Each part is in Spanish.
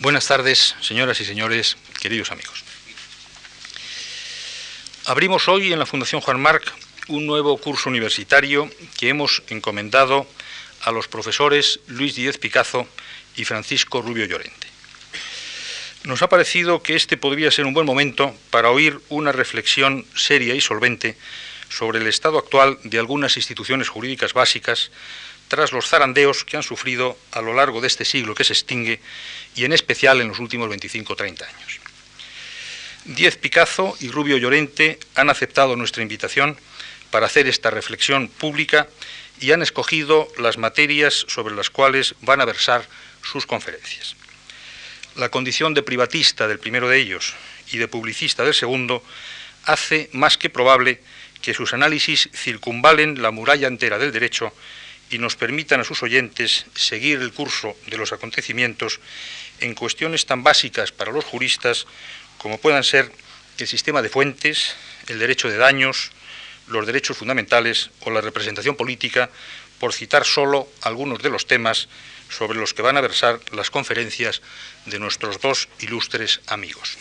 Buenas tardes, señoras y señores, queridos amigos. Abrimos hoy en la Fundación Juan Marc un nuevo curso universitario que hemos encomendado a los profesores Luis Díez Picazo y Francisco Rubio Llorente. Nos ha parecido que este podría ser un buen momento para oír una reflexión seria y solvente sobre el estado actual de algunas instituciones jurídicas básicas tras los zarandeos que han sufrido a lo largo de este siglo que se extingue y en especial en los últimos 25 o 30 años. Diez Picazo y Rubio Llorente han aceptado nuestra invitación para hacer esta reflexión pública y han escogido las materias sobre las cuales van a versar sus conferencias. La condición de privatista del primero de ellos y de publicista del segundo hace más que probable que sus análisis circunvalen la muralla entera del derecho y nos permitan a sus oyentes seguir el curso de los acontecimientos en cuestiones tan básicas para los juristas como puedan ser el sistema de fuentes, el derecho de daños, los derechos fundamentales o la representación política, por citar solo algunos de los temas sobre los que van a versar las conferencias de nuestros dos ilustres amigos.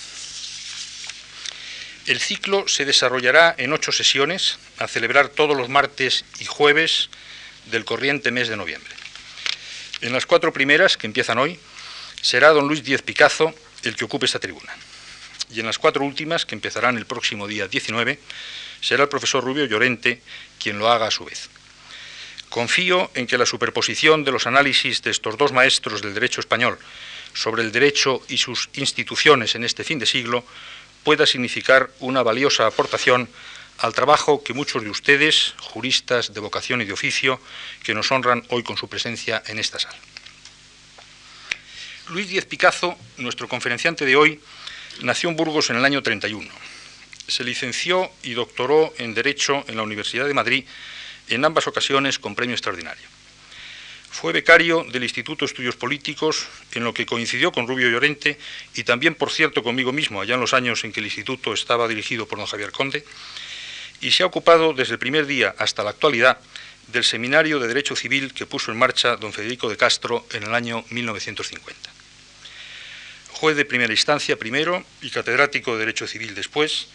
El ciclo se desarrollará en ocho sesiones, a celebrar todos los martes y jueves del corriente mes de noviembre. En las cuatro primeras, que empiezan hoy, será don Luis Díez Picazo el que ocupe esta tribuna. Y en las cuatro últimas, que empezarán el próximo día 19, será el profesor Rubio Llorente quien lo haga a su vez. Confío en que la superposición de los análisis de estos dos maestros del derecho español sobre el derecho y sus instituciones en este fin de siglo pueda significar una valiosa aportación al trabajo que muchos de ustedes, juristas de vocación y de oficio, que nos honran hoy con su presencia en esta sala. Luis Díez Picazo, nuestro conferenciante de hoy, nació en Burgos en el año 31. Se licenció y doctoró en Derecho en la Universidad de Madrid, en ambas ocasiones con premio extraordinario. Fue becario del Instituto de Estudios Políticos, en lo que coincidió con Rubio Llorente y también, por cierto, conmigo mismo, allá en los años en que el instituto estaba dirigido por don Javier Conde, y se ha ocupado desde el primer día hasta la actualidad del Seminario de Derecho Civil que puso en marcha don Federico de Castro en el año 1950. Juez de primera instancia primero y catedrático de Derecho Civil después,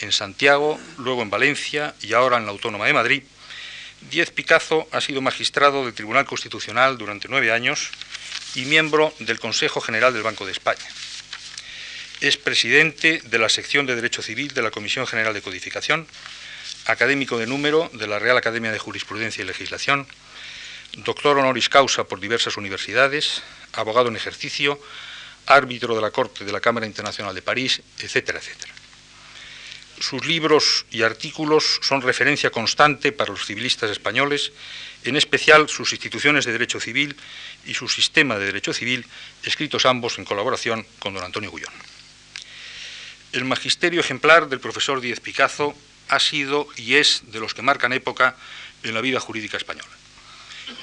en Santiago, luego en Valencia y ahora en la Autónoma de Madrid, Diez Picazo ha sido magistrado del Tribunal Constitucional durante nueve años y miembro del Consejo General del Banco de España. Es presidente de la sección de Derecho Civil de la Comisión General de Codificación académico de número de la Real Academia de Jurisprudencia y Legislación, doctor honoris causa por diversas universidades, abogado en ejercicio, árbitro de la Corte de la Cámara Internacional de París, etcétera, etcétera. Sus libros y artículos son referencia constante para los civilistas españoles, en especial sus instituciones de derecho civil y su sistema de derecho civil, escritos ambos en colaboración con don Antonio Gullón. El magisterio ejemplar del profesor Díez Picazo ha sido y es de los que marcan época en la vida jurídica española.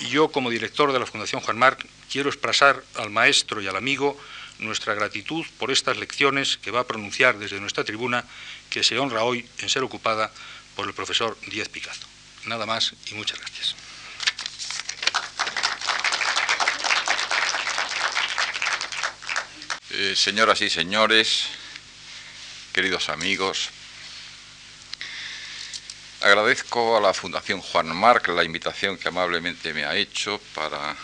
Y yo, como director de la Fundación Juan Marc, quiero expresar al maestro y al amigo nuestra gratitud por estas lecciones que va a pronunciar desde nuestra tribuna, que se honra hoy en ser ocupada por el profesor Díez Picazo. Nada más y muchas gracias. Eh, señoras y señores, queridos amigos, Agradezco a la Fundación Juan Marc la invitación que amablemente me ha hecho para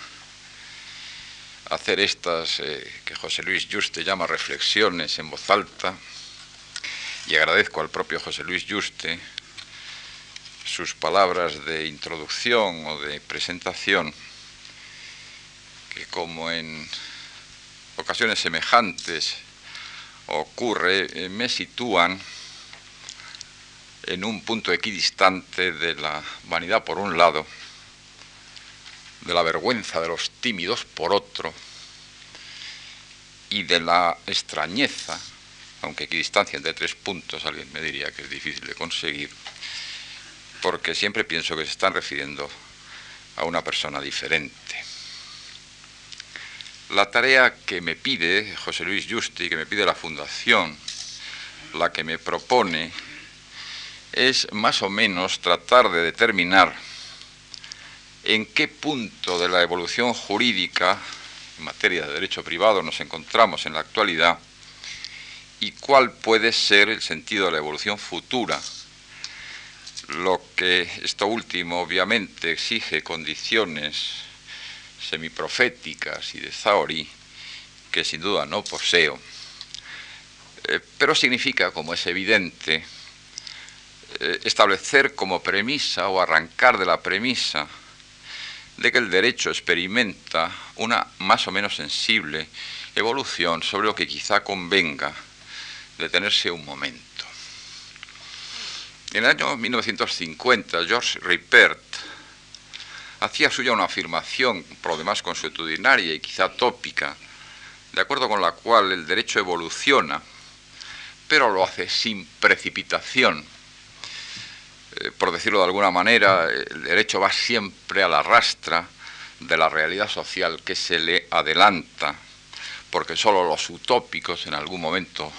hacer estas eh, que José Luis Juste llama reflexiones en voz alta y agradezco al propio José Luis Juste sus palabras de introducción o de presentación que como en ocasiones semejantes ocurre eh, me sitúan en un punto equidistante de la vanidad por un lado, de la vergüenza de los tímidos por otro, y de la extrañeza, aunque equidistancia entre tres puntos, alguien me diría que es difícil de conseguir, porque siempre pienso que se están refiriendo a una persona diferente. La tarea que me pide José Luis Justi, que me pide la Fundación, la que me propone es más o menos tratar de determinar en qué punto de la evolución jurídica en materia de derecho privado nos encontramos en la actualidad y cuál puede ser el sentido de la evolución futura. Lo que esto último obviamente exige condiciones semiproféticas y de Zaori que sin duda no poseo, eh, pero significa, como es evidente, eh, establecer como premisa o arrancar de la premisa de que el derecho experimenta una más o menos sensible evolución sobre lo que quizá convenga detenerse un momento. En el año 1950, George Ripert hacía suya una afirmación, por lo demás consuetudinaria y quizá tópica, de acuerdo con la cual el derecho evoluciona, pero lo hace sin precipitación. Eh, por decirlo de alguna manera, el derecho va siempre a la rastra de la realidad social que se le adelanta, porque solo los utópicos en algún momento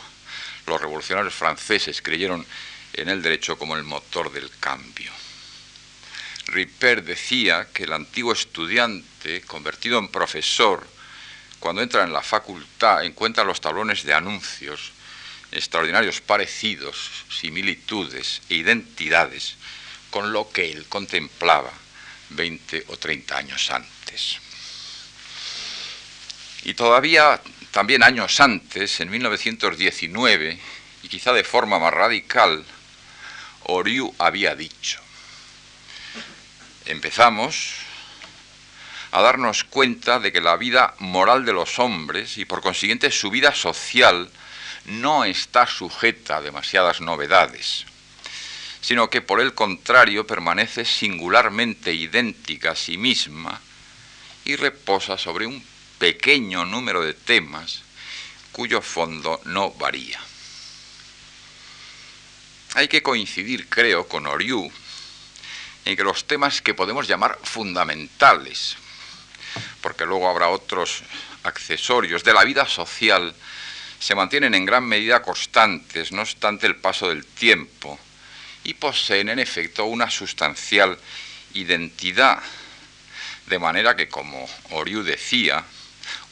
los revolucionarios franceses creyeron en el derecho como el motor del cambio. Ripper decía que el antiguo estudiante, convertido en profesor, cuando entra en la facultad encuentra los tablones de anuncios, extraordinarios parecidos, similitudes e identidades con lo que él contemplaba 20 o 30 años antes. Y todavía también años antes, en 1919, y quizá de forma más radical, Oriu había dicho, empezamos a darnos cuenta de que la vida moral de los hombres y por consiguiente su vida social no está sujeta a demasiadas novedades, sino que por el contrario permanece singularmente idéntica a sí misma y reposa sobre un pequeño número de temas cuyo fondo no varía. Hay que coincidir, creo, con Oriu en que los temas que podemos llamar fundamentales, porque luego habrá otros accesorios de la vida social, se mantienen en gran medida constantes, no obstante el paso del tiempo, y poseen en efecto una sustancial identidad, de manera que, como Oriu decía,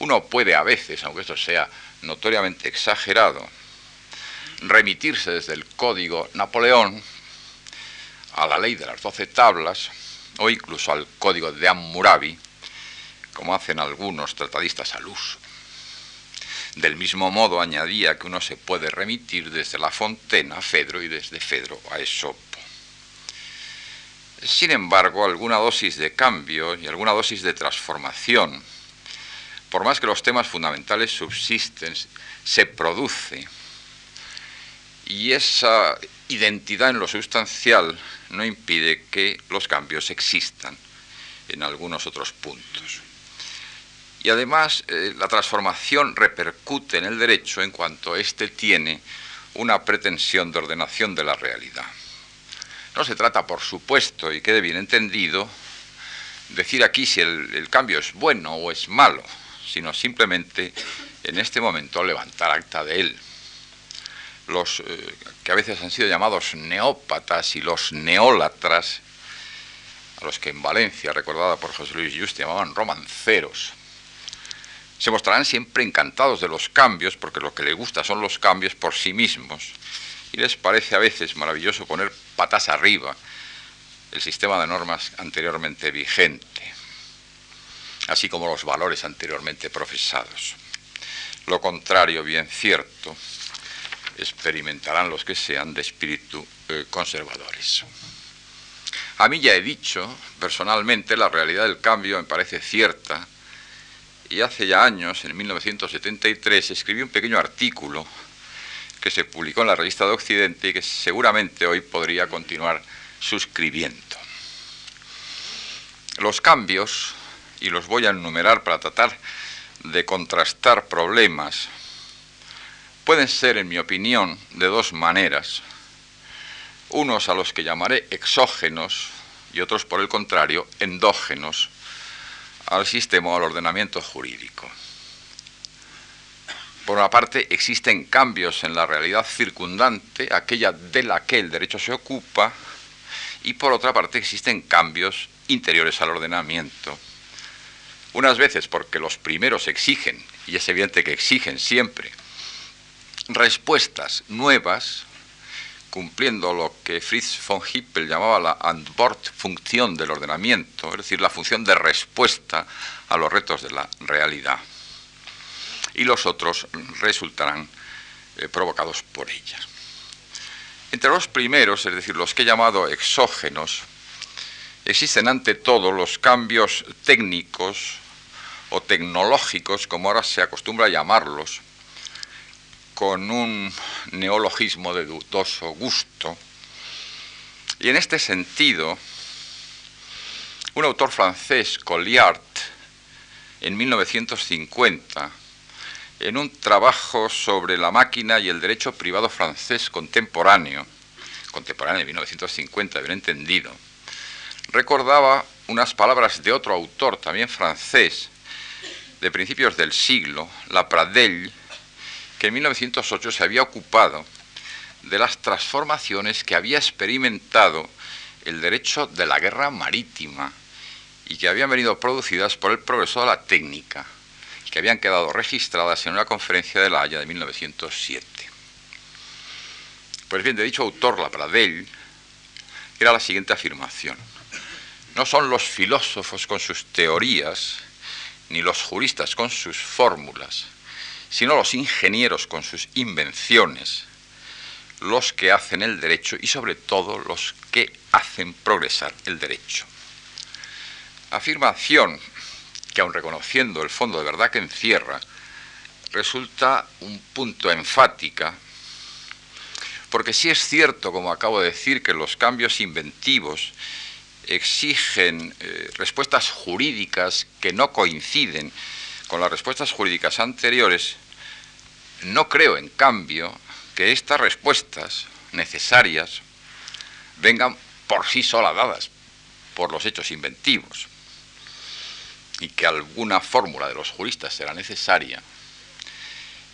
uno puede a veces, aunque esto sea notoriamente exagerado, remitirse desde el código Napoleón a la ley de las doce tablas o incluso al código de Hammurabi, como hacen algunos tratadistas al uso. Del mismo modo añadía que uno se puede remitir desde La Fontena a Fedro y desde Fedro a Esopo. Sin embargo, alguna dosis de cambio y alguna dosis de transformación por más que los temas fundamentales subsisten, se produce. Y esa identidad en lo sustancial no impide que los cambios existan en algunos otros puntos. Y además eh, la transformación repercute en el derecho en cuanto éste tiene una pretensión de ordenación de la realidad. No se trata, por supuesto, y quede bien entendido, decir aquí si el cambio es bueno o es malo sino simplemente en este momento levantar acta de él. Los eh, que a veces han sido llamados neópatas y los neólatras, a los que en Valencia, recordada por José Luis Just, llamaban romanceros, se mostrarán siempre encantados de los cambios, porque lo que les gusta son los cambios por sí mismos, y les parece a veces maravilloso poner patas arriba el sistema de normas anteriormente vigente así como los valores anteriormente profesados. Lo contrario, bien cierto, experimentarán los que sean de espíritu eh, conservadores. A mí ya he dicho, personalmente, la realidad del cambio me parece cierta, y hace ya años, en 1973, escribí un pequeño artículo que se publicó en la revista de Occidente y que seguramente hoy podría continuar suscribiendo. Los cambios y los voy a enumerar para tratar de contrastar problemas, pueden ser, en mi opinión, de dos maneras. Unos a los que llamaré exógenos y otros, por el contrario, endógenos al sistema o al ordenamiento jurídico. Por una parte, existen cambios en la realidad circundante, aquella de la que el derecho se ocupa, y por otra parte, existen cambios interiores al ordenamiento Unas veces porque los primeros exigen, y es evidente que exigen siempre, respuestas nuevas, cumpliendo lo que Fritz von Hippel llamaba la Antwortfunktion del ordenamiento, es decir, la función de respuesta a los retos de la realidad. Y los otros resultarán eh, provocados por ellas. Entre los primeros, es decir, los que he llamado exógenos, existen ante todo los cambios técnicos o tecnológicos, como ahora se acostumbra a llamarlos, con un neologismo de dudoso gusto. Y en este sentido, un autor francés, Colliard, en 1950, en un trabajo sobre la máquina y el derecho privado francés contemporáneo, contemporáneo de 1950, bien entendido, recordaba unas palabras de otro autor, también francés, de principios del siglo, La Pradelle, que en 1908 se había ocupado de las transformaciones que había experimentado el derecho de la guerra marítima y que habían venido producidas por el progreso de la técnica, que habían quedado registradas en una conferencia de La Haya de 1907. Pues bien, de dicho autor, la Pradell, era la siguiente afirmación. No son los filósofos con sus teorías, ni los juristas con sus fórmulas, sino los ingenieros con sus invenciones, los que hacen el derecho y sobre todo los que hacen progresar el derecho. Afirmación que aun reconociendo el fondo de verdad que encierra, resulta un punto enfática, porque si es cierto, como acabo de decir, que los cambios inventivos exigen eh, respuestas jurídicas que no coinciden con las respuestas jurídicas anteriores, no creo, en cambio, que estas respuestas necesarias vengan por sí solas dadas por los hechos inventivos y que alguna fórmula de los juristas será necesaria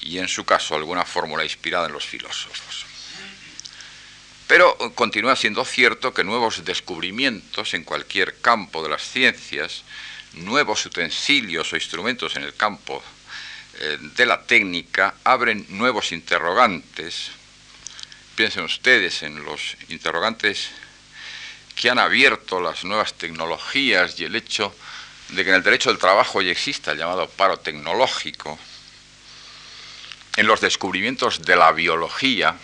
y en su caso alguna fórmula inspirada en los filósofos. Pero continúa siendo cierto que nuevos descubrimientos en cualquier campo de las ciencias, nuevos utensilios o instrumentos en el campo eh, de la técnica abren nuevos interrogantes. Piensen ustedes en los interrogantes que han abierto las nuevas tecnologías y el hecho de que en el derecho del trabajo ya exista el llamado paro tecnológico, en los descubrimientos de la biología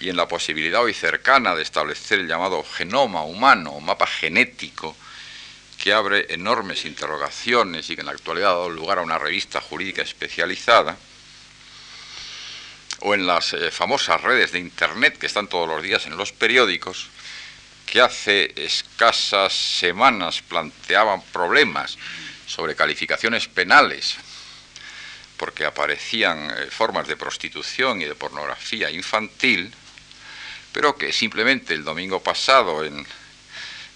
y en la posibilidad hoy cercana de establecer el llamado genoma humano o mapa genético, que abre enormes interrogaciones y que en la actualidad ha dado lugar a una revista jurídica especializada, o en las eh, famosas redes de Internet que están todos los días en los periódicos, que hace escasas semanas planteaban problemas sobre calificaciones penales, porque aparecían eh, formas de prostitución y de pornografía infantil, pero que simplemente el domingo pasado en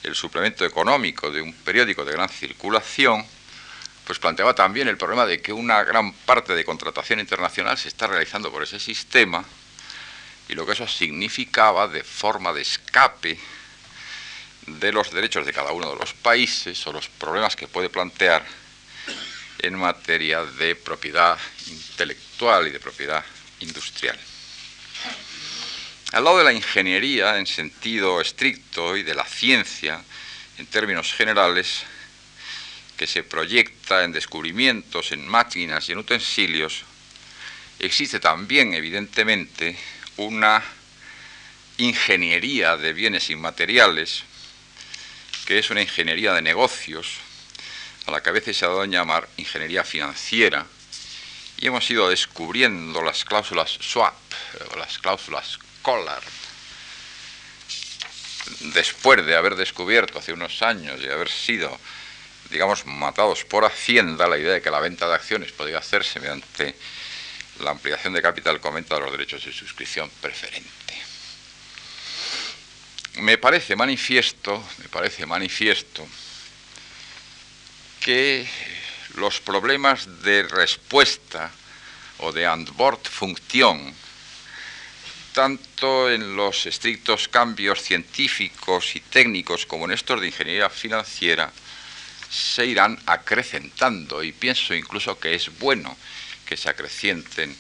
el suplemento económico de un periódico de gran circulación, pues planteaba también el problema de que una gran parte de contratación internacional se está realizando por ese sistema y lo que eso significaba de forma de escape de los derechos de cada uno de los países o los problemas que puede plantear en materia de propiedad intelectual y de propiedad industrial. Al lado de la ingeniería en sentido estricto y de la ciencia en términos generales, que se proyecta en descubrimientos, en máquinas y en utensilios, existe también evidentemente una ingeniería de bienes inmateriales que es una ingeniería de negocios, a la que a veces se ha dado a llamar ingeniería financiera, y hemos ido descubriendo las cláusulas swap o las cláusulas collar, después de haber descubierto hace unos años y haber sido, digamos, matados por Hacienda la idea de que la venta de acciones podía hacerse mediante la ampliación de capital comenta de los derechos de suscripción preferente. Me parece manifiesto, me parece manifiesto que los problemas de respuesta o de Antwortfunktion, tanto en los estrictos cambios científicos y técnicos como en estos de ingeniería financiera, se irán acrecentando y pienso incluso que es bueno que se acrecienten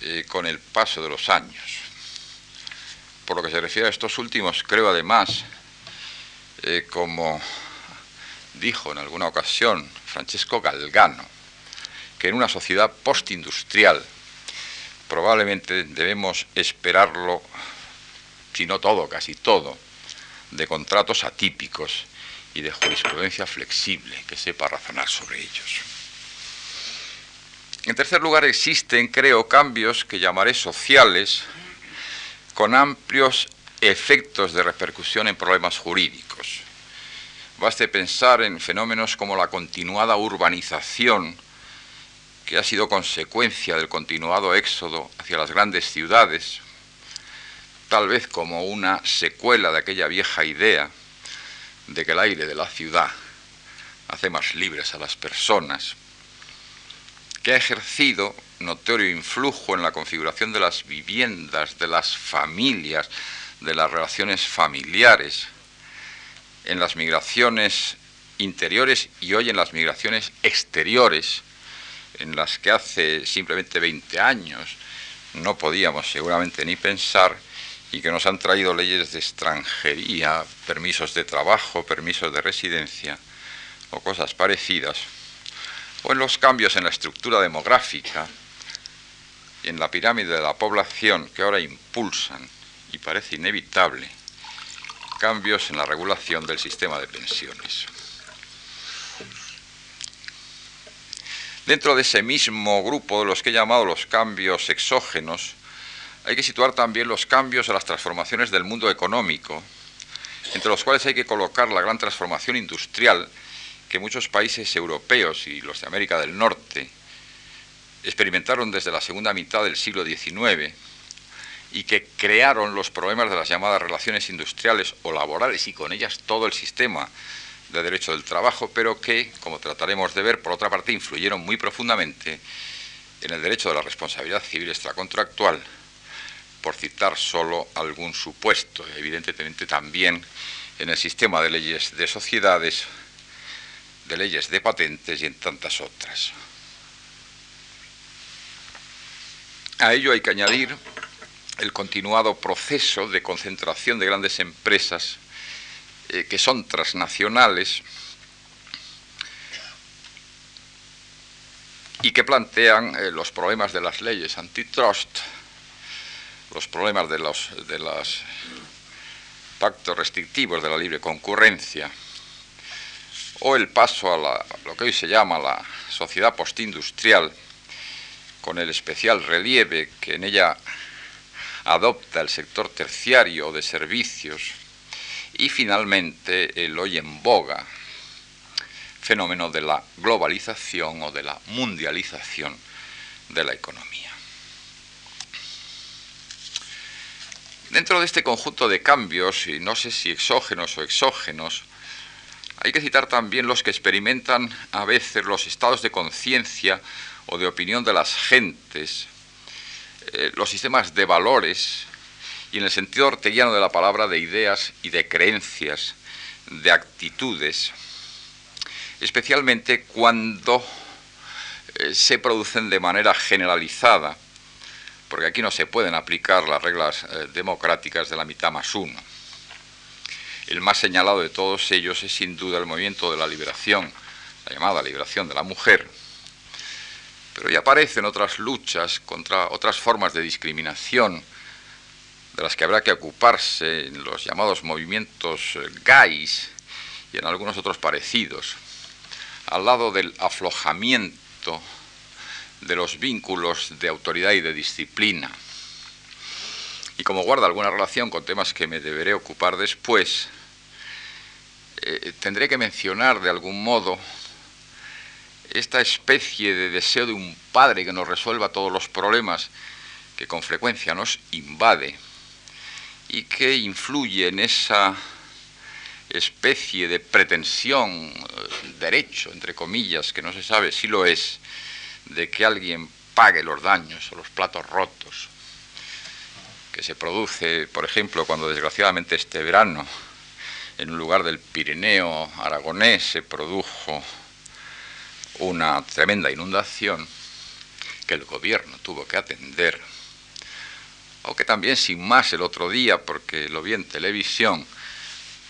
eh, con el paso de los años. Por lo que se refiere a estos últimos, creo además, eh, como dijo en alguna ocasión Francesco Galgano, que en una sociedad postindustrial probablemente debemos esperarlo, si no todo, casi todo, de contratos atípicos y de jurisprudencia flexible que sepa razonar sobre ellos. En tercer lugar, existen, creo, cambios que llamaré sociales con amplios efectos de repercusión en problemas jurídicos. Baste pensar en fenómenos como la continuada urbanización, que ha sido consecuencia del continuado éxodo hacia las grandes ciudades, tal vez como una secuela de aquella vieja idea de que el aire de la ciudad hace más libres a las personas, que ha ejercido notorio influjo en la configuración de las viviendas, de las familias, de las relaciones familiares, en las migraciones interiores y hoy en las migraciones exteriores, en las que hace simplemente 20 años no podíamos seguramente ni pensar y que nos han traído leyes de extranjería, permisos de trabajo, permisos de residencia o cosas parecidas, o en los cambios en la estructura demográfica y en la pirámide de la población que ahora impulsan, y parece inevitable, cambios en la regulación del sistema de pensiones. Dentro de ese mismo grupo de los que he llamado los cambios exógenos, hay que situar también los cambios a las transformaciones del mundo económico, entre los cuales hay que colocar la gran transformación industrial que muchos países europeos y los de América del Norte experimentaron desde la segunda mitad del siglo XIX y que crearon los problemas de las llamadas relaciones industriales o laborales y con ellas todo el sistema de derecho del trabajo, pero que, como trataremos de ver, por otra parte, influyeron muy profundamente en el derecho de la responsabilidad civil extracontractual por citar solo algún supuesto, evidentemente también en el sistema de leyes de sociedades, de leyes de patentes y en tantas otras. A ello hay que añadir el continuado proceso de concentración de grandes empresas eh, que son transnacionales y que plantean eh, los problemas de las leyes antitrust los problemas de los, pactos restrictivos de la libre concurrencia o el paso a, lo que hoy se llama la sociedad postindustrial, con el especial relieve que en ella adopta el sector terciario de servicios, y finalmente el hoy en boga fenómeno de la globalización o de la mundialización de la economía. Dentro de este conjunto de cambios, y no sé si exógenos o exógenos, hay que citar también los que experimentan a veces los estados de conciencia o de opinión de las gentes, eh, los sistemas de valores y en el sentido orteguiano de la palabra de ideas y de creencias, de actitudes, especialmente cuando eh, se producen de manera generalizada porque aquí no se pueden aplicar las reglas eh, democráticas de la mitad más uno. El más señalado de todos ellos es sin duda el movimiento de la liberación, la llamada liberación de la mujer, pero ya aparecen otras luchas contra otras formas de discriminación de las que habrá que ocuparse en los llamados movimientos eh, gays y en algunos otros parecidos, al lado del aflojamiento de los vínculos de autoridad y de disciplina. Y como guarda alguna relación con temas que me deberé ocupar después, eh, tendré que mencionar de algún modo esta especie de deseo de un padre que nos resuelva todos los problemas que con frecuencia nos invade y que influye en esa especie de pretensión, eh, derecho, entre comillas, que no se sabe si lo es, de que alguien pague los daños o los platos rotos que se produce, por ejemplo, cuando desgraciadamente este verano en lugar del Pirineo aragonés se produjo una tremenda inundación que el gobierno tuvo que atender, o que también sin más el otro día, porque lo vi en televisión,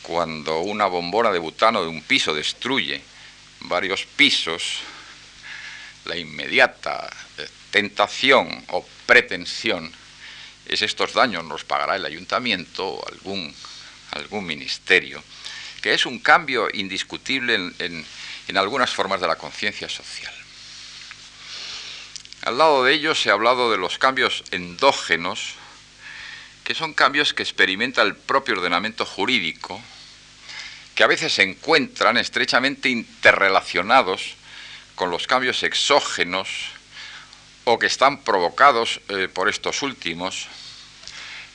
cuando una bombona de butano de un piso destruye varios pisos, la inmediata eh, tentación o pretensión es estos daños los pagará el ayuntamiento o algún, algún ministerio, que es un cambio indiscutible en, en algunas formas de la conciencia social. Al lado de ello se ha hablado de los cambios endógenos, que son cambios que experimenta el propio ordenamiento jurídico, que a veces se encuentran estrechamente interrelacionados con los cambios exógenos o que están provocados eh, por estos últimos,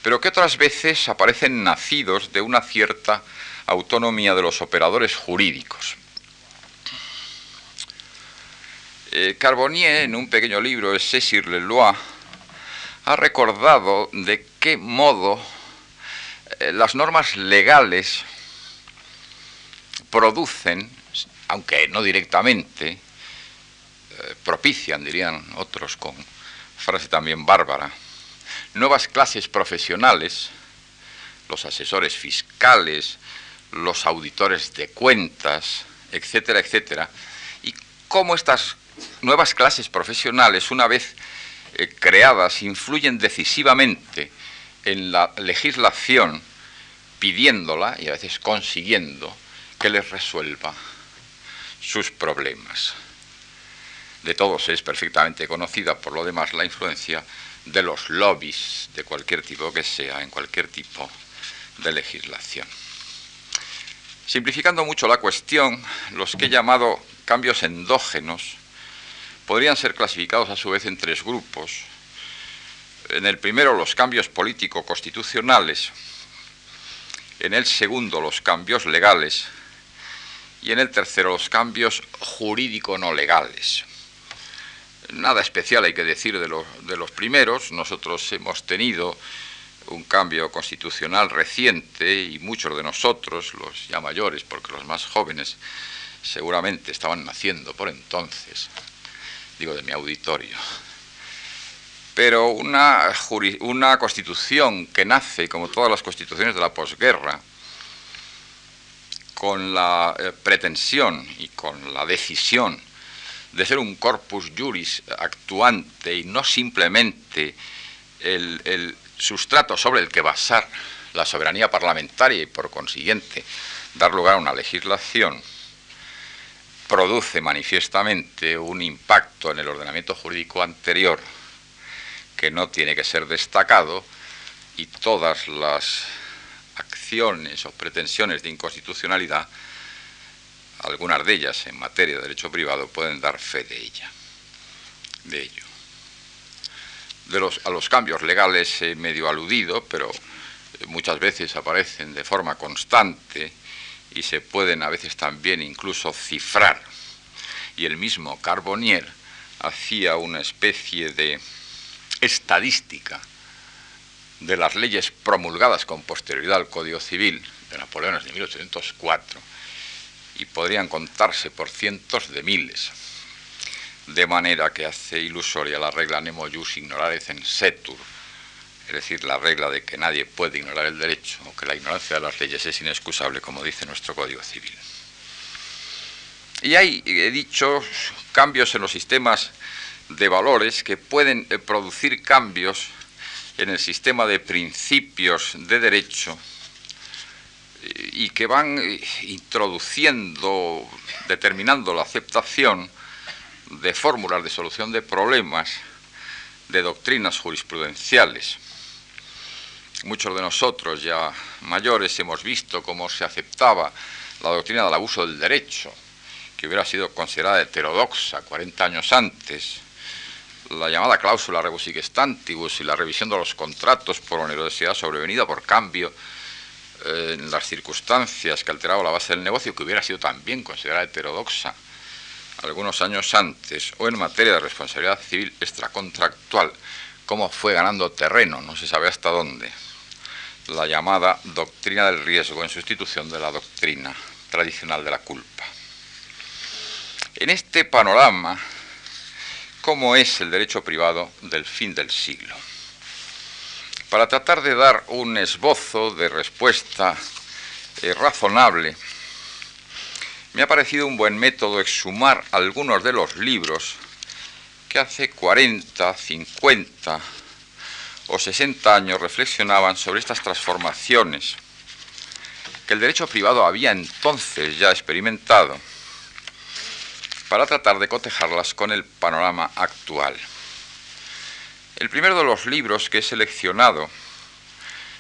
pero que otras veces aparecen nacidos de una cierta autonomía de los operadores jurídicos. Eh, Carbonier, en un pequeño libro, César Leloir, ha recordado de qué modo eh, las normas legales producen, aunque no directamente, eh, propician, dirían otros con frase también bárbara, nuevas clases profesionales, los asesores fiscales, los auditores de cuentas, etcétera, etcétera, y cómo estas nuevas clases profesionales, una vez eh, creadas, influyen decisivamente en la legislación, pidiéndola y a veces consiguiendo que les resuelva sus problemas. De todos es perfectamente conocida, por lo demás, la influencia de los lobbies de cualquier tipo que sea, en cualquier tipo de legislación. Simplificando mucho la cuestión, los que he llamado cambios endógenos podrían ser clasificados a su vez en tres grupos. En el primero, los cambios político-constitucionales. En el segundo, los cambios legales y en el tercero los cambios jurídico-no legales. Nada especial hay que decir de, de los primeros, nosotros hemos tenido un cambio constitucional reciente y muchos de nosotros, los ya mayores, porque los más jóvenes seguramente estaban naciendo por entonces, digo de mi auditorio, pero una, una constitución que nace, como todas las constituciones de la posguerra, con la eh, pretensión y con la decisión de ser un corpus juris actuante y no simplemente el, sustrato sobre el que basar la soberanía parlamentaria y por consiguiente dar lugar a una legislación, produce manifiestamente un impacto en el ordenamiento jurídico anterior que no tiene que ser destacado y todas las acciones o pretensiones de inconstitucionalidad, algunas de ellas en materia de derecho privado pueden dar fe de ella, de ello. De los, a los cambios legales he medio aludido, pero muchas veces aparecen de forma constante y se pueden a veces también incluso cifrar. Y el mismo Carbonier hacía una especie de estadística de las leyes promulgadas con posterioridad al Código Civil de Napoleón de 1804 y podrían contarse por cientos de miles, de manera que hace ilusoria la regla nemo jus ignorare censetur, es decir, la regla de que nadie puede ignorar el derecho o que la ignorancia de las leyes es inexcusable, como dice nuestro Código Civil. Y hay, he dicho, cambios en los sistemas de valores que pueden eh, producir cambios en el sistema de principios de derecho y que van introduciendo, determinando la aceptación de fórmulas de solución de problemas, de doctrinas jurisprudenciales. Muchos de nosotros ya mayores hemos visto cómo se aceptaba la doctrina del abuso del derecho, que hubiera sido considerada heterodoxa 40 años antes, la llamada cláusula rebus stantibus y la revisión de los contratos por onerosidad sobrevenida por cambio eh, en las circunstancias que alteraba la base del negocio, que hubiera sido también considerada heterodoxa algunos años antes, o en materia de responsabilidad civil extracontractual, cómo fue ganando terreno, no se sabe hasta dónde. La llamada doctrina del riesgo en sustitución de la doctrina tradicional de la culpa. En este panorama, ¿cómo es el derecho privado del fin del siglo? Para tratar de dar un esbozo de respuesta eh, razonable, me ha parecido un buen método exhumar algunos de los libros que hace 40, 50 o 60 años reflexionaban sobre estas transformaciones que el derecho privado había entonces ya experimentado para tratar de cotejarlas con el panorama actual. El primero de los libros que he seleccionado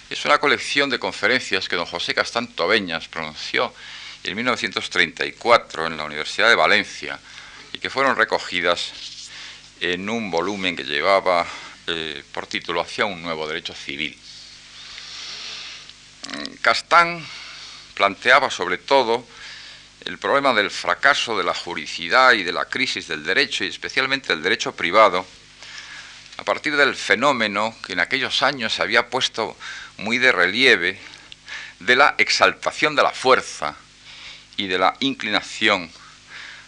es una colección de conferencias que don José Castán Tobeñas pronunció en 1934 en la Universidad de Valencia y que fueron recogidas en un volumen que llevaba eh, por título Hacia un nuevo derecho civil. Castán planteaba sobre todo el problema del fracaso de la juridicidad y de la crisis del derecho, y especialmente del derecho privado, a partir del fenómeno que en aquellos años se había puesto muy de relieve de la exaltación de la fuerza y de la inclinación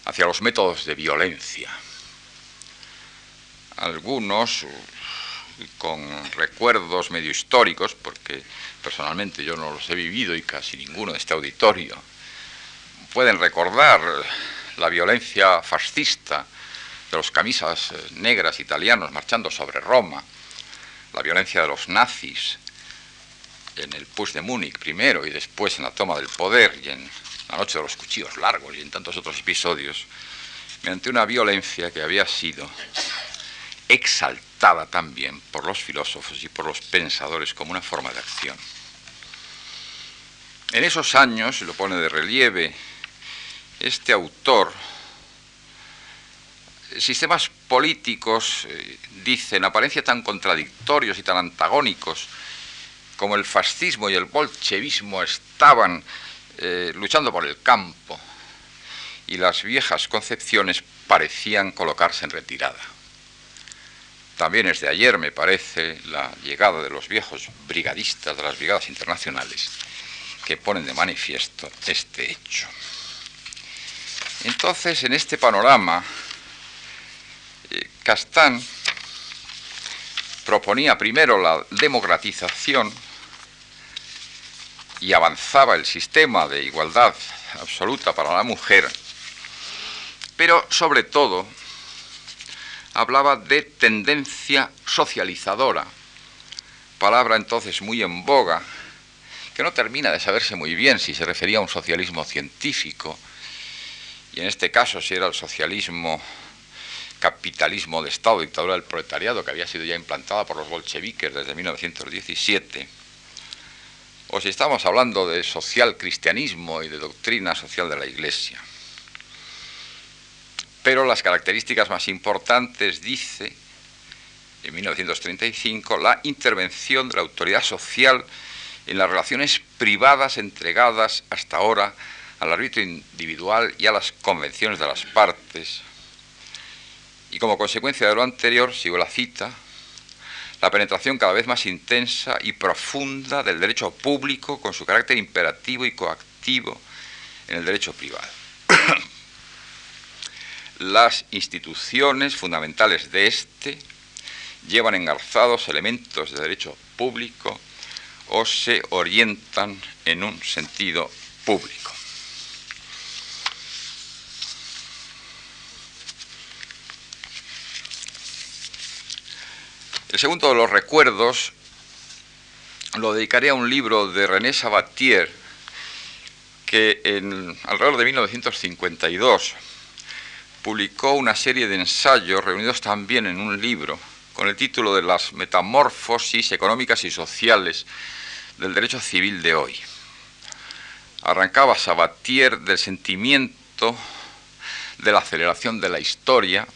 hacia los métodos de violencia. Algunos, con recuerdos medio históricos, porque personalmente yo no los he vivido y casi ninguno de este auditorio, pueden recordar la violencia fascista de los camisas negras italianos marchando sobre Roma, la violencia de los nazis en el push de Múnich primero y después en la toma del poder y en la noche de los cuchillos largos y en tantos otros episodios, mediante una violencia que había sido exaltada también por los filósofos y por los pensadores como una forma de acción. En esos años, lo pone de relieve este autor, sistemas políticos, eh, dicen, apariencia tan contradictorios y tan antagónicos como el fascismo y el bolchevismo estaban eh, luchando por el campo y las viejas concepciones parecían colocarse en retirada. También es de ayer, me parece, la llegada de los viejos brigadistas de las brigadas internacionales que ponen de manifiesto este hecho. Entonces, en este panorama, eh, Castán proponía primero la democratización y avanzaba el sistema de igualdad absoluta para la mujer, pero sobre todo hablaba de tendencia socializadora, palabra entonces muy en boga, que no termina de saberse muy bien si se refería a un socialismo científico, y en este caso si era el socialismo capitalismo de Estado, dictadura del proletariado, que había sido ya implantada por los bolcheviques desde 1917, o si estamos hablando de social cristianismo y de doctrina social de la Iglesia. Pero las características más importantes, dice, en 1935, la intervención de la autoridad social en las relaciones privadas entregadas hasta ahora al árbitro individual y a las convenciones de las partes. Y como consecuencia de lo anterior, sigo la cita, la penetración cada vez más intensa y profunda del derecho público con su carácter imperativo y coactivo en el derecho privado. Las instituciones fundamentales de este llevan engarzados elementos de derecho público o se orientan en un sentido público. El segundo de los recuerdos lo dedicaré a un libro de René Sabatier que en alrededor de 1952 publicó una serie de ensayos reunidos también en un libro con el título de Las metamorfosis económicas y sociales del derecho civil de hoy. Arrancaba Sabatier del sentimiento de la aceleración de la historia,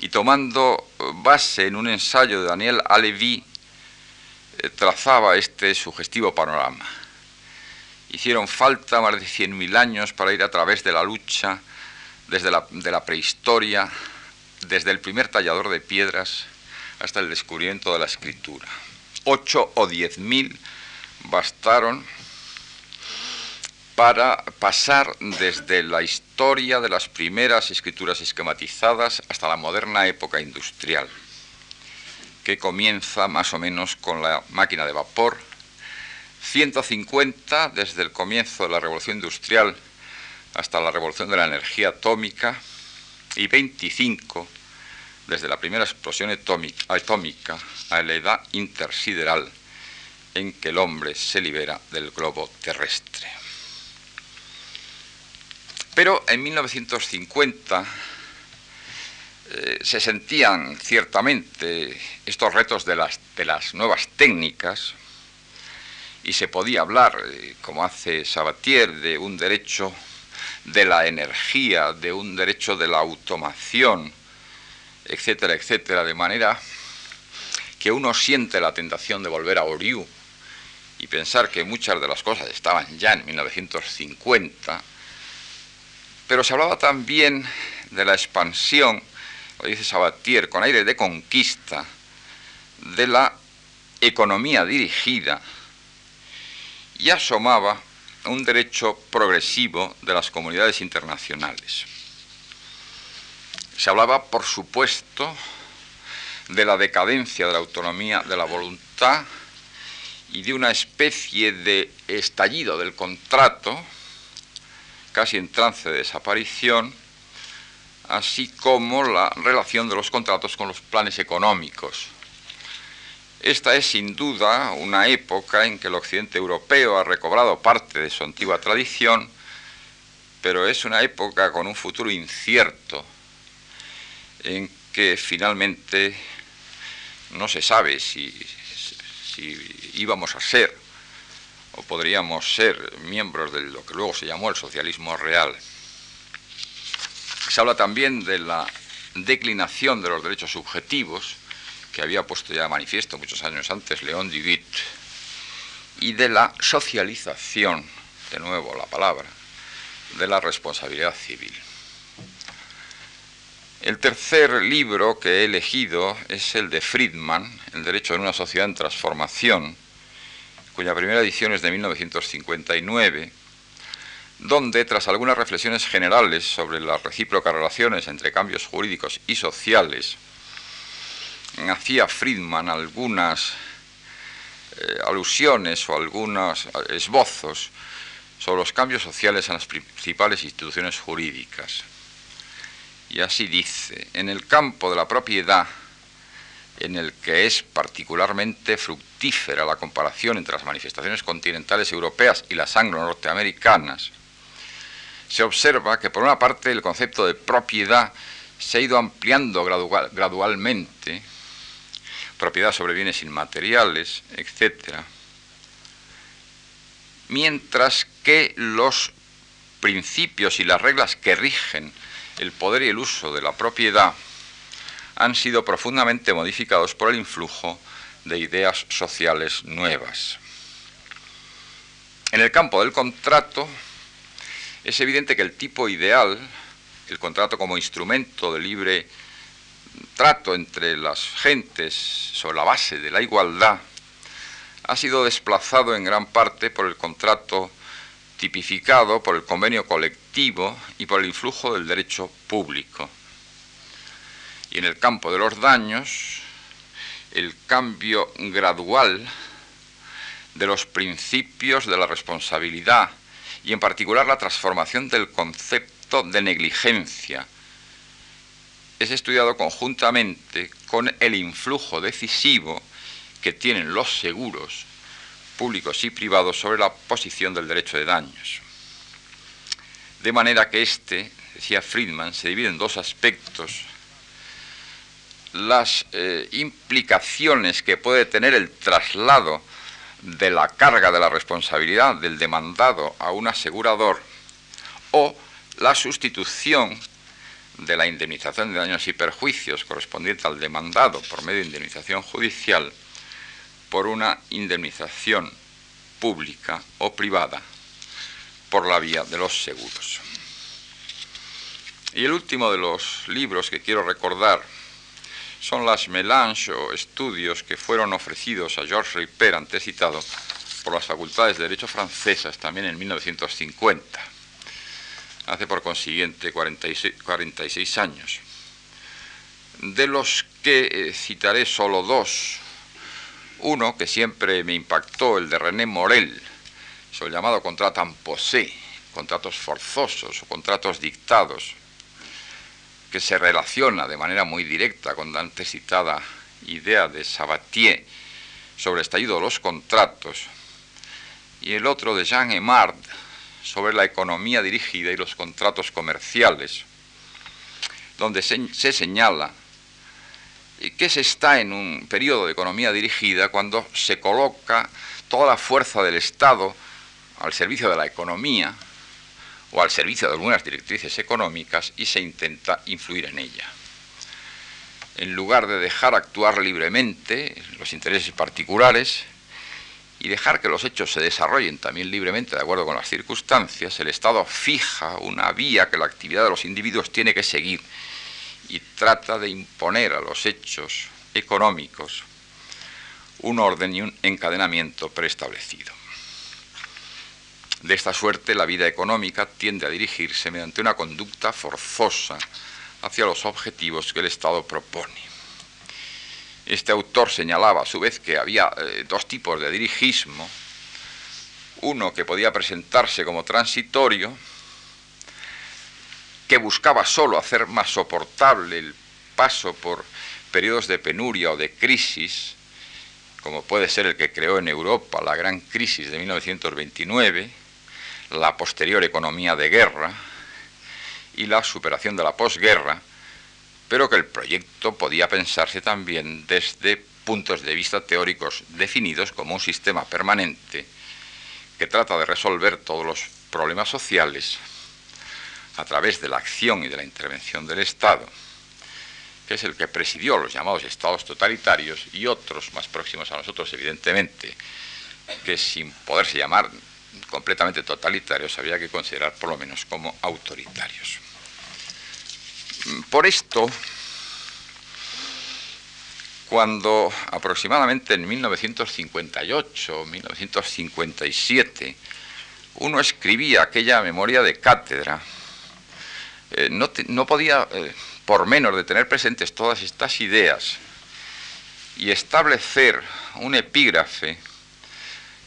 y tomando base en un ensayo de Daniel Alevi, eh, trazaba este sugestivo panorama. Hicieron falta más de 100.000 años para ir a través de la lucha desde la, de la prehistoria, desde el primer tallador de piedras hasta el descubrimiento de la escritura. 8 o 10 mil bastaron para pasar desde la historia de las primeras escrituras esquematizadas hasta la moderna época industrial, que comienza más o menos con la máquina de vapor, 150 desde el comienzo de la revolución industrial hasta la revolución de la energía atómica y 25 desde la primera explosión atómica a la edad intersideral en que el hombre se libera del globo terrestre. Pero en 1950 eh, se sentían ciertamente estos retos de las, de las nuevas técnicas y se podía hablar, eh, como hace Sabatier, de un derecho de la energía, de un derecho de la automación, etcétera, etcétera, de manera que uno siente la tentación de volver a Oriú y pensar que muchas de las cosas estaban ya en 1950, pero se hablaba también de la expansión, lo dice Sabatier, con aire de conquista, de la economía dirigida, y asomaba un derecho progresivo de las comunidades internacionales. Se hablaba, por supuesto, de la decadencia de la autonomía de la voluntad y de una especie de estallido del contrato, casi en trance de desaparición, así como la relación de los contratos con los planes económicos. Esta es sin duda una época en que el occidente europeo ha recobrado parte de su antigua tradición, pero es una época con un futuro incierto en que finalmente no se sabe si, íbamos a ser o podríamos ser miembros de lo que luego se llamó el socialismo real. Se habla también de la declinación de los derechos subjetivos que había puesto ya manifiesto muchos años antes León Duguit y de la socialización, de nuevo la palabra, de la responsabilidad civil. El tercer libro que he elegido es el de Friedman, El Derecho en una Sociedad en Transformación, cuya primera edición es de 1959, donde, tras algunas reflexiones generales sobre las recíprocas relaciones entre cambios jurídicos y sociales, hacía Friedman algunas eh, alusiones o algunos esbozos sobre los cambios sociales en las principales instituciones jurídicas. Y así dice, en el campo de la propiedad, en el que es particularmente fructífera la comparación entre las manifestaciones continentales europeas y las anglo-norteamericanas, se observa que por una parte el concepto de propiedad se ha ido ampliando gradualmente, propiedad sobre bienes inmateriales, etc., mientras que los principios y las reglas que rigen el poder y el uso de la propiedad han sido profundamente modificados por el influjo de ideas sociales nuevas. En el campo del contrato, es evidente que el tipo ideal, el contrato como instrumento de libre trato entre las gentes sobre la base de la igualdad, ha sido desplazado en gran parte por el contrato tipificado por el convenio colectivo y por el influjo del derecho público. Y en el campo de los daños, el cambio gradual de los principios de la responsabilidad y en particular la transformación del concepto de negligencia es estudiado conjuntamente con el influjo decisivo que tienen los seguros públicos y privados sobre la posición del derecho de daños. De manera que este, decía Friedman, se divide en dos aspectos. Las eh, implicaciones que puede tener el traslado de la carga de la responsabilidad del demandado a un asegurador o la sustitución de la indemnización de daños y perjuicios correspondiente al demandado por medio de indemnización judicial por una indemnización pública o privada por la vía de los seguros. Y el último de los libros que quiero recordar son las melange o estudios que fueron ofrecidos a Georges Ripper, antes citado, por las facultades de Derecho francesas también en 1950. Hace por consiguiente 46, años. De los que eh, citaré solo dos. Uno que siempre me impactó, el de René Morel, sobre el llamado contrato imposé, contratos forzosos o contratos dictados, que se relaciona de manera muy directa con la antes citada idea de Sabatier sobre el estallido de los contratos, y el otro de Jean Emard sobre la economía dirigida y los contratos comerciales, donde se, señala que se está en un periodo de economía dirigida cuando se coloca toda la fuerza del Estado al servicio de la economía, o al servicio de algunas directrices económicas y se intenta influir en ella. En lugar de dejar actuar libremente los intereses particulares y dejar que los hechos se desarrollen también libremente de acuerdo con las circunstancias, el Estado fija una vía que la actividad de los individuos tiene que seguir y trata de imponer a los hechos económicos un orden y un encadenamiento preestablecido. De esta suerte, la vida económica tiende a dirigirse mediante una conducta forzosa hacia los objetivos que el Estado propone. Este autor señalaba a su vez que había eh, dos tipos de dirigismo, uno que podía presentarse como transitorio, que buscaba solo hacer más soportable el paso por periodos de penuria o de crisis, como puede ser el que creó en Europa la gran crisis de 1929, la posterior economía de guerra y la superación de la posguerra, pero que el proyecto podía pensarse también desde puntos de vista teóricos definidos como un sistema permanente que trata de resolver todos los problemas sociales a través de la acción y de la intervención del Estado, que es el que presidió los llamados estados totalitarios y otros más próximos a nosotros, evidentemente, que sin poderse llamar completamente totalitarios había que considerar por lo menos como autoritarios. Por esto, cuando aproximadamente en 1958, 1957, uno escribía aquella memoria de cátedra, eh, no, podía, eh, por menos de tener presentes todas estas ideas y establecer un epígrafe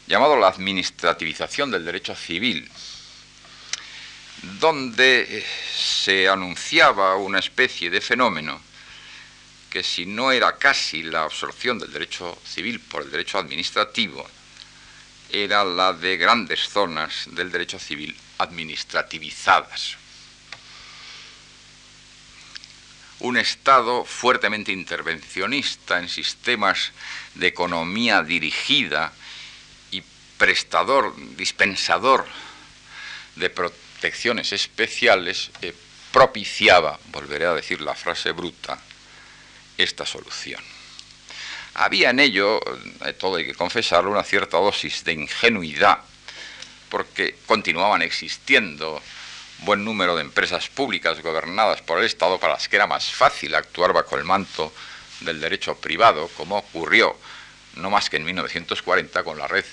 llamado la administrativización del derecho civil, donde eh, se anunciaba una especie de fenómeno que si no era casi la absorción del derecho civil por el derecho administrativo, era la de grandes zonas del derecho civil administrativizadas. Un Estado fuertemente intervencionista en sistemas de economía dirigida prestador, dispensador de protecciones especiales, eh, propiciaba, volveré a decir la frase bruta, esta solución. Había en ello, eh, todo hay que confesarlo, una cierta dosis de ingenuidad, porque continuaban existiendo buen número de empresas públicas gobernadas por el Estado para las que era más fácil actuar bajo el manto del derecho privado, como ocurrió no más que en 1940 con la red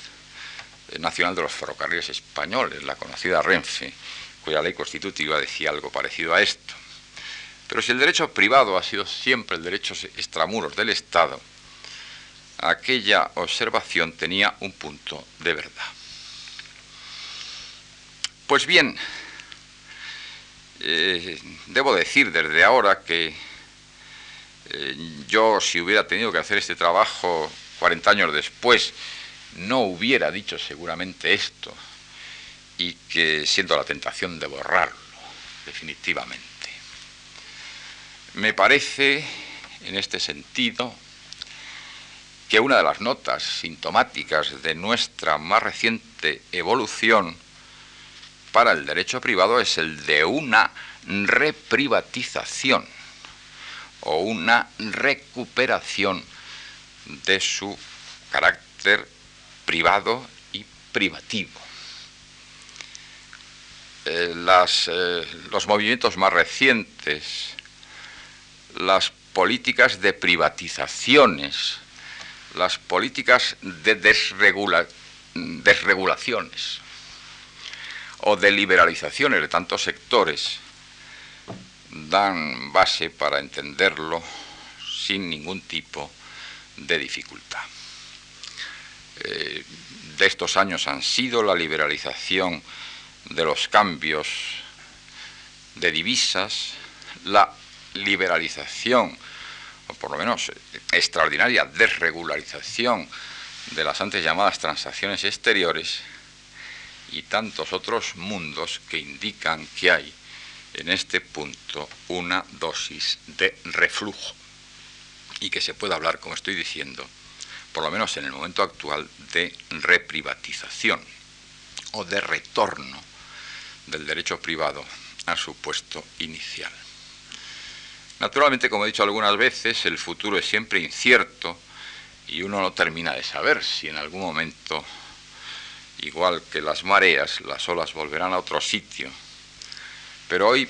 Nacional de los Ferrocarriles Españoles, la conocida Renfe, cuya ley constitutiva decía algo parecido a esto. Pero si el derecho privado ha sido siempre el derecho extramuros del Estado, aquella observación tenía un punto de verdad. Pues bien, eh, debo decir desde ahora que eh, yo si hubiera tenido que hacer este trabajo 40 años después, no hubiera dicho seguramente esto y que siento la tentación de borrarlo definitivamente. Me parece, en este sentido, que una de las notas sintomáticas de nuestra más reciente evolución para el derecho privado es el de una reprivatización o una recuperación de su carácter privado y privativo. Eh, eh, los movimientos más recientes, las políticas de privatizaciones, las políticas de desregulaciones o de liberalizaciones de tantos sectores dan base para entenderlo sin ningún tipo de dificultad. Eh, de estos años han sido la liberalización de los cambios de divisas, la liberalización, o por lo menos extraordinaria desregularización de las antes llamadas transacciones exteriores y tantos otros mundos que indican que hay en este punto una dosis de reflujo y que se puede hablar, como estoy diciendo, por lo menos en el momento actual, de reprivatización o de retorno del derecho privado a su puesto inicial. Naturalmente, como he dicho algunas veces, el futuro es siempre incierto y uno no termina de saber si en algún momento, igual que las mareas, las olas volverán a otro sitio. Pero hoy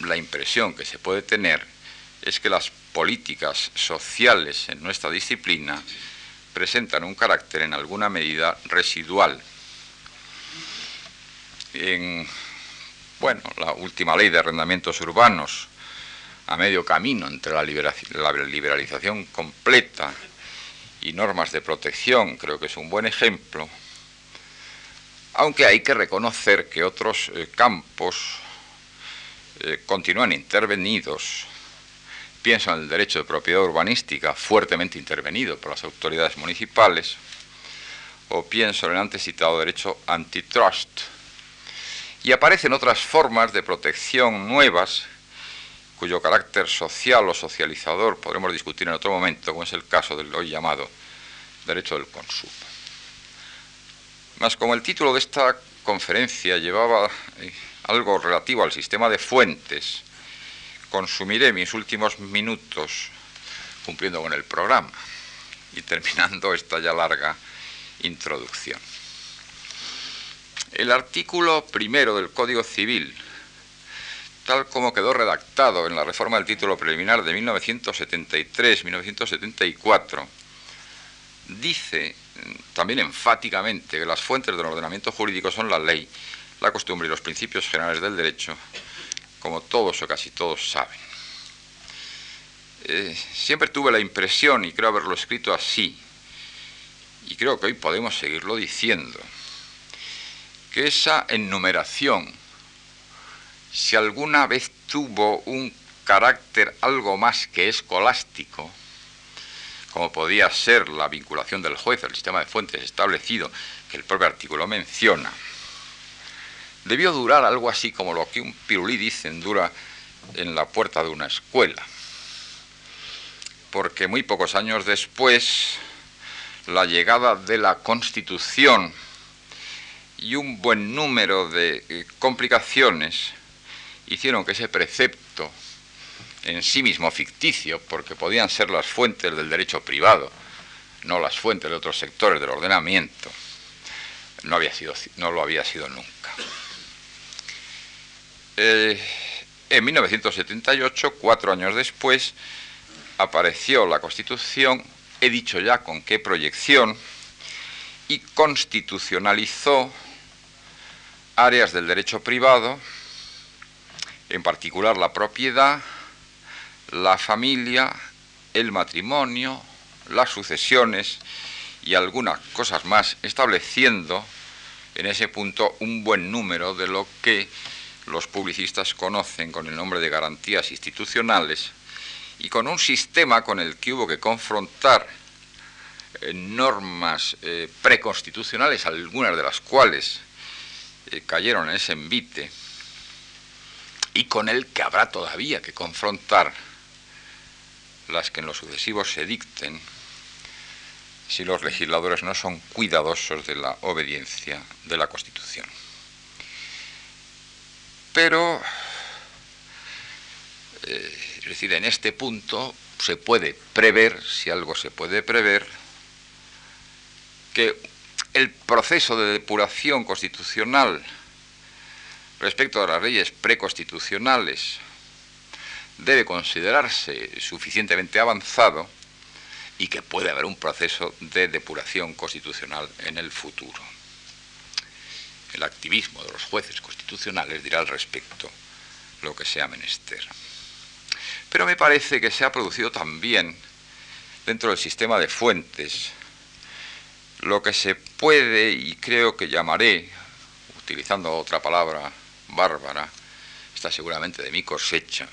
la impresión que se puede tener es que las políticas sociales en nuestra disciplina presentan un carácter en alguna medida residual. En bueno, la última ley de arrendamientos urbanos, a medio camino entre la, liberalización completa y normas de protección, creo que es un buen ejemplo, aunque hay que reconocer que otros eh, campos eh, continúan intervenidos Pienso en el derecho de propiedad urbanística, fuertemente intervenido por las autoridades municipales, o pienso en el antes citado derecho antitrust. Y aparecen otras formas de protección nuevas, cuyo carácter social o socializador podremos discutir en otro momento, como es el caso del hoy llamado derecho del consumo. Mas como el título de esta conferencia llevaba eh, algo relativo al sistema de fuentes, consumiré mis últimos minutos cumpliendo con el programa y terminando esta ya larga introducción. El artículo primero del Código Civil, tal como quedó redactado en la reforma del título preliminar de 1973-1974, dice también enfáticamente que las fuentes del ordenamiento jurídico son la ley, la costumbre y los principios generales del derecho, como todos o casi todos saben. Eh, siempre tuve la impresión, y creo haberlo escrito así, y creo que hoy podemos seguirlo diciendo, que esa enumeración, si alguna vez tuvo un carácter algo más que escolástico, como podía ser la vinculación del juez al sistema de fuentes establecido que el propio artículo menciona, debió durar algo así como lo que un pirulí dicen dura en la puerta de una escuela. Porque muy pocos años después, la llegada de la Constitución y un buen número de eh, complicaciones hicieron que ese precepto, en sí mismo ficticio, porque podían ser las fuentes del derecho privado, no las fuentes de otros sectores del ordenamiento, no, había sido, no lo había sido nunca. Eh, en 1978, cuatro años después, apareció la Constitución, he dicho ya con qué proyección, y constitucionalizó áreas del derecho privado, en particular la propiedad, la familia, el matrimonio, las sucesiones y algunas cosas más, estableciendo en ese punto un buen número de lo que los publicistas conocen con el nombre de garantías institucionales y con un sistema con el que hubo que confrontar eh, normas eh, preconstitucionales, algunas de las cuales eh, cayeron en ese envite, y con el que habrá todavía que confrontar las que en lo sucesivo se dicten si los legisladores no son cuidadosos de la obediencia de la Constitución. Pero, eh, es decir, en este punto se puede prever, si algo se puede prever, que el proceso de depuración constitucional respecto a las leyes preconstitucionales debe considerarse suficientemente avanzado y que puede haber un proceso de depuración constitucional en el futuro. El activismo de los jueces constitucionales dirá al respecto lo que sea menester. Pero me parece que se ha producido también dentro del sistema de fuentes lo que se puede y creo que llamaré, utilizando otra palabra bárbara, está seguramente de mi cosecha,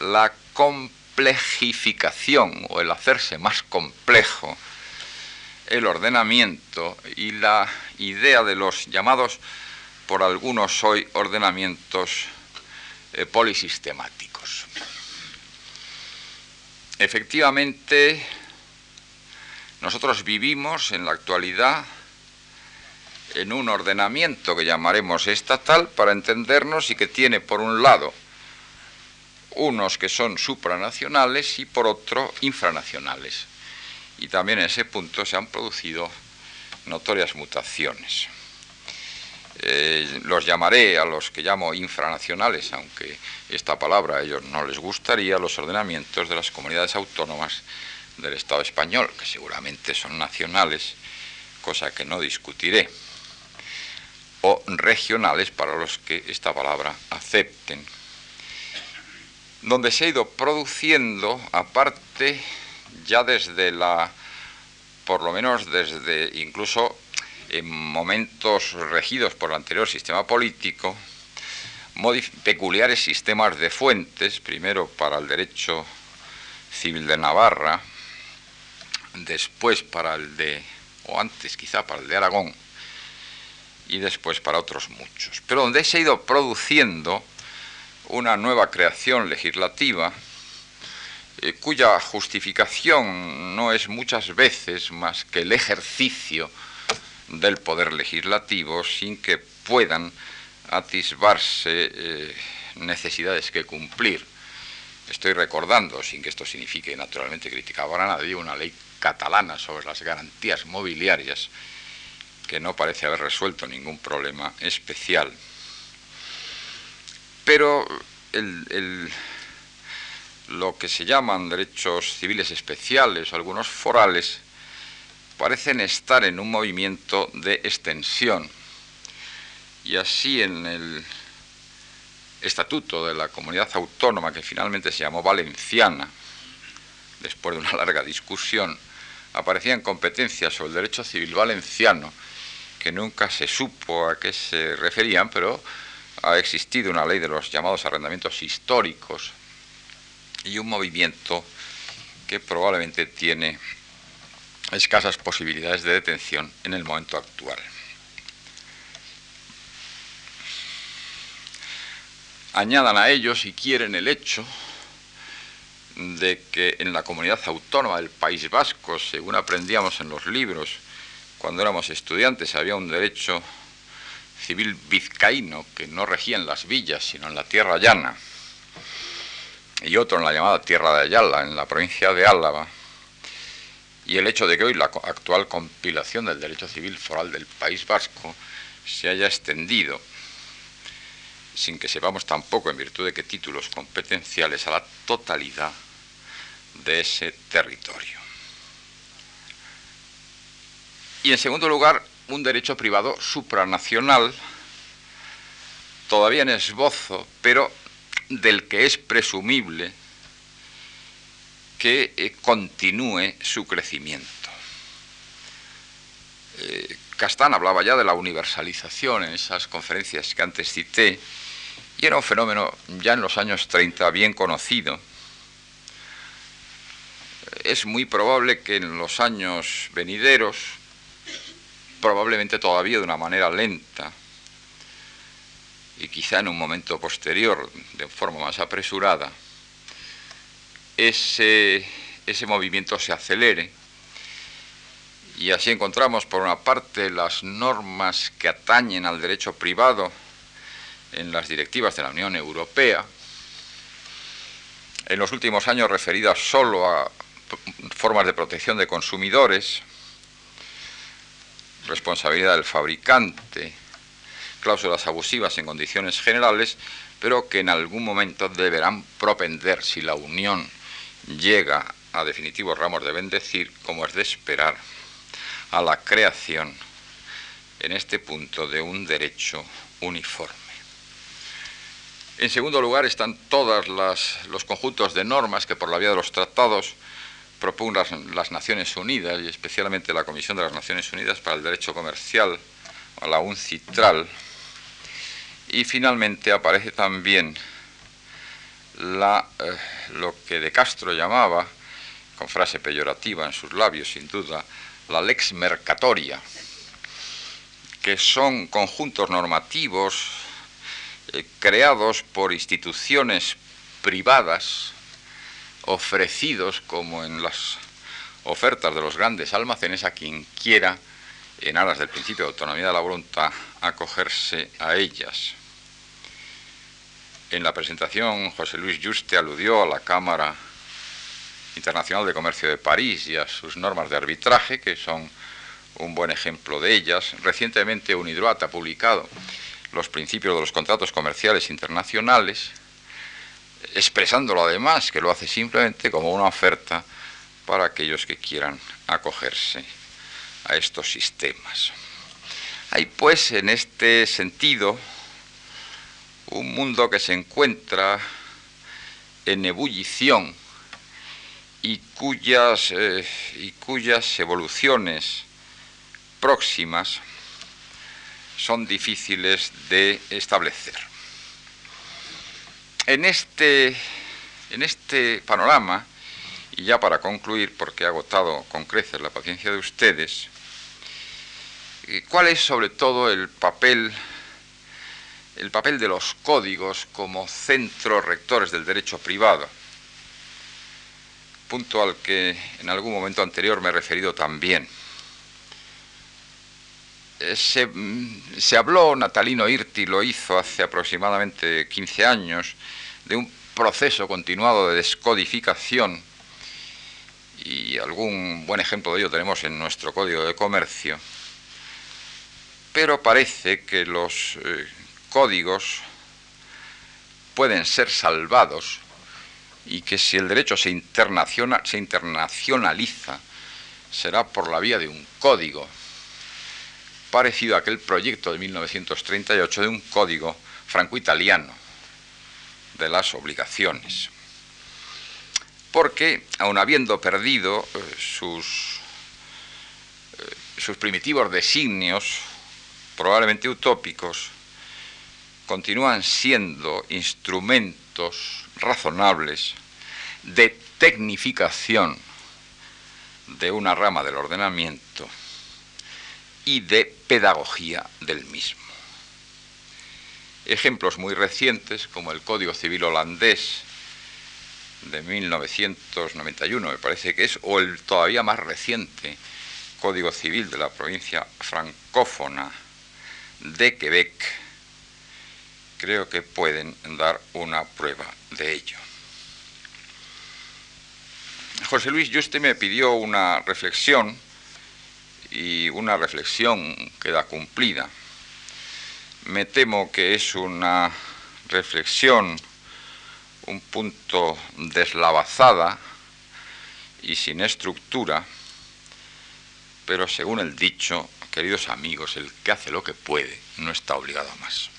la complejificación o el hacerse más complejo el ordenamiento y la idea de los llamados por algunos hoy ordenamientos eh, polisistemáticos. Efectivamente, nosotros vivimos en la actualidad en un ordenamiento que llamaremos estatal para entendernos y que tiene por un lado unos que son supranacionales y por otro infranacionales. Y también en ese punto se han producido notorias mutaciones. Eh, los llamaré a los que llamo infranacionales, aunque esta palabra a ellos no les gustaría, los ordenamientos de las comunidades autónomas del Estado español, que seguramente son nacionales, cosa que no discutiré, o regionales para los que esta palabra acepten donde se ha ido produciendo, aparte, ya desde la, por lo menos desde incluso en momentos regidos por el anterior sistema político, peculiares sistemas de fuentes, primero para el derecho civil de Navarra, después para el de, o antes quizá para el de Aragón, y después para otros muchos. Pero donde se ha ido produciendo una nueva creación legislativa eh, cuya justificación no es muchas veces más que el ejercicio del poder legislativo sin que puedan atisbarse eh, necesidades que cumplir. Estoy recordando, sin que esto signifique naturalmente criticar a nadie, una ley catalana sobre las garantías mobiliarias que no parece haber resuelto ningún problema especial pero lo que se llaman derechos civiles especiales algunos forales parecen estar en un movimiento de extensión. Y así en el estatuto de la comunidad autónoma, que finalmente se llamó Valenciana, después de una larga discusión, aparecían competencias sobre el derecho civil valenciano, que nunca se supo a qué se referían, pero ha existido una ley de los llamados arrendamientos históricos y un movimiento que probablemente tiene escasas posibilidades de detención en el momento actual. Añadan a ello, si quieren, el hecho de que en la comunidad autónoma del País Vasco, según aprendíamos en los libros cuando éramos estudiantes, había un derecho civil vizcaíno que no regía en las villas, sino en la tierra llana, y otro en la llamada tierra de Ayala, en la provincia de Álava, y el hecho de que hoy la actual compilación del derecho civil foral del País Vasco se haya extendido, sin que sepamos tampoco en virtud de qué títulos competenciales, a la totalidad de ese territorio. Y en segundo lugar, un derecho privado supranacional, todavía en esbozo, pero del que es presumible que eh, continúe su crecimiento. Eh, Castán hablaba ya de la universalización en esas conferencias que antes cité, y era un fenómeno ya en los años 30 bien conocido. Es muy probable que en los años venideros probablemente todavía de una manera lenta y quizá en un momento posterior, de forma más apresurada, ese, ese movimiento se acelere. Y así encontramos por una parte las normas que atañen al derecho privado en las directivas de la Unión Europea, en los últimos años referidas solo a formas de protección de consumidores, responsabilidad del fabricante, cláusulas abusivas en condiciones generales, pero que en algún momento deberán propender si la Unión llega a definitivos ramos de bendecir, como es de esperar, a la creación en este punto de un derecho uniforme. En segundo lugar están todos los conjuntos de normas que por la vía de los tratados propugnan las Naciones Unidas y especialmente la Comisión de las Naciones Unidas para el Derecho Comercial, la UNCITRAL, y finalmente aparece también eh, lo que De Castro llamaba, con frase peyorativa en sus labios sin duda, la lex mercatoria, que son conjuntos normativos eh, creados por instituciones privadas, ofrecidos como en las ofertas de los grandes almacenes a quien quiera, en aras del principio de autonomía de la voluntad, acogerse a ellas. En la presentación, José Luis Juste aludió a la Cámara Internacional de Comercio de París y a sus normas de arbitraje, que son un buen ejemplo de ellas. Recientemente UNIDROAT ha publicado los principios de los contratos comerciales internacionales, expresándolo además, que lo hace simplemente como una oferta para aquellos que quieran acogerse a estos sistemas. Hay pues en este sentido un mundo que se encuentra en ebullición y cuyas, eh, y cuyas evoluciones próximas son difíciles de establecer. En este, en este panorama, y ya para concluir, porque he agotado con creces la paciencia de ustedes, ¿cuál es sobre todo el papel el papel de los códigos como centros rectores del derecho privado, punto al que en algún momento anterior me he referido también. Eh, se, se, habló, Natalino Irti lo hizo hace aproximadamente 15 años, de un proceso continuado de descodificación, y algún buen ejemplo de ello tenemos en nuestro Código de Comercio, pero parece que los eh, códigos pueden ser salvados y que si el derecho se, se internacionaliza será por la vía de un código, parecido a aquel proyecto de 1938 de un código franco-italiano de las obligaciones. Porque, aun habiendo perdido eh, sus, eh, sus primitivos designios, probablemente utópicos, continúan siendo instrumentos razonables de tecnificación de una rama del ordenamiento y de pedagogía del mismo. Ejemplos muy recientes, como el Código Civil holandés de 1991, me parece que es, o el todavía más reciente Código Civil de la provincia francófona de Quebec, creo que pueden dar una prueba de ello. José Luis Juste me pidió una reflexión y una reflexión queda cumplida. Me temo que es una reflexión un punto deslavazada y sin estructura, pero según el dicho, queridos amigos, el que hace lo que puede no está obligado a más.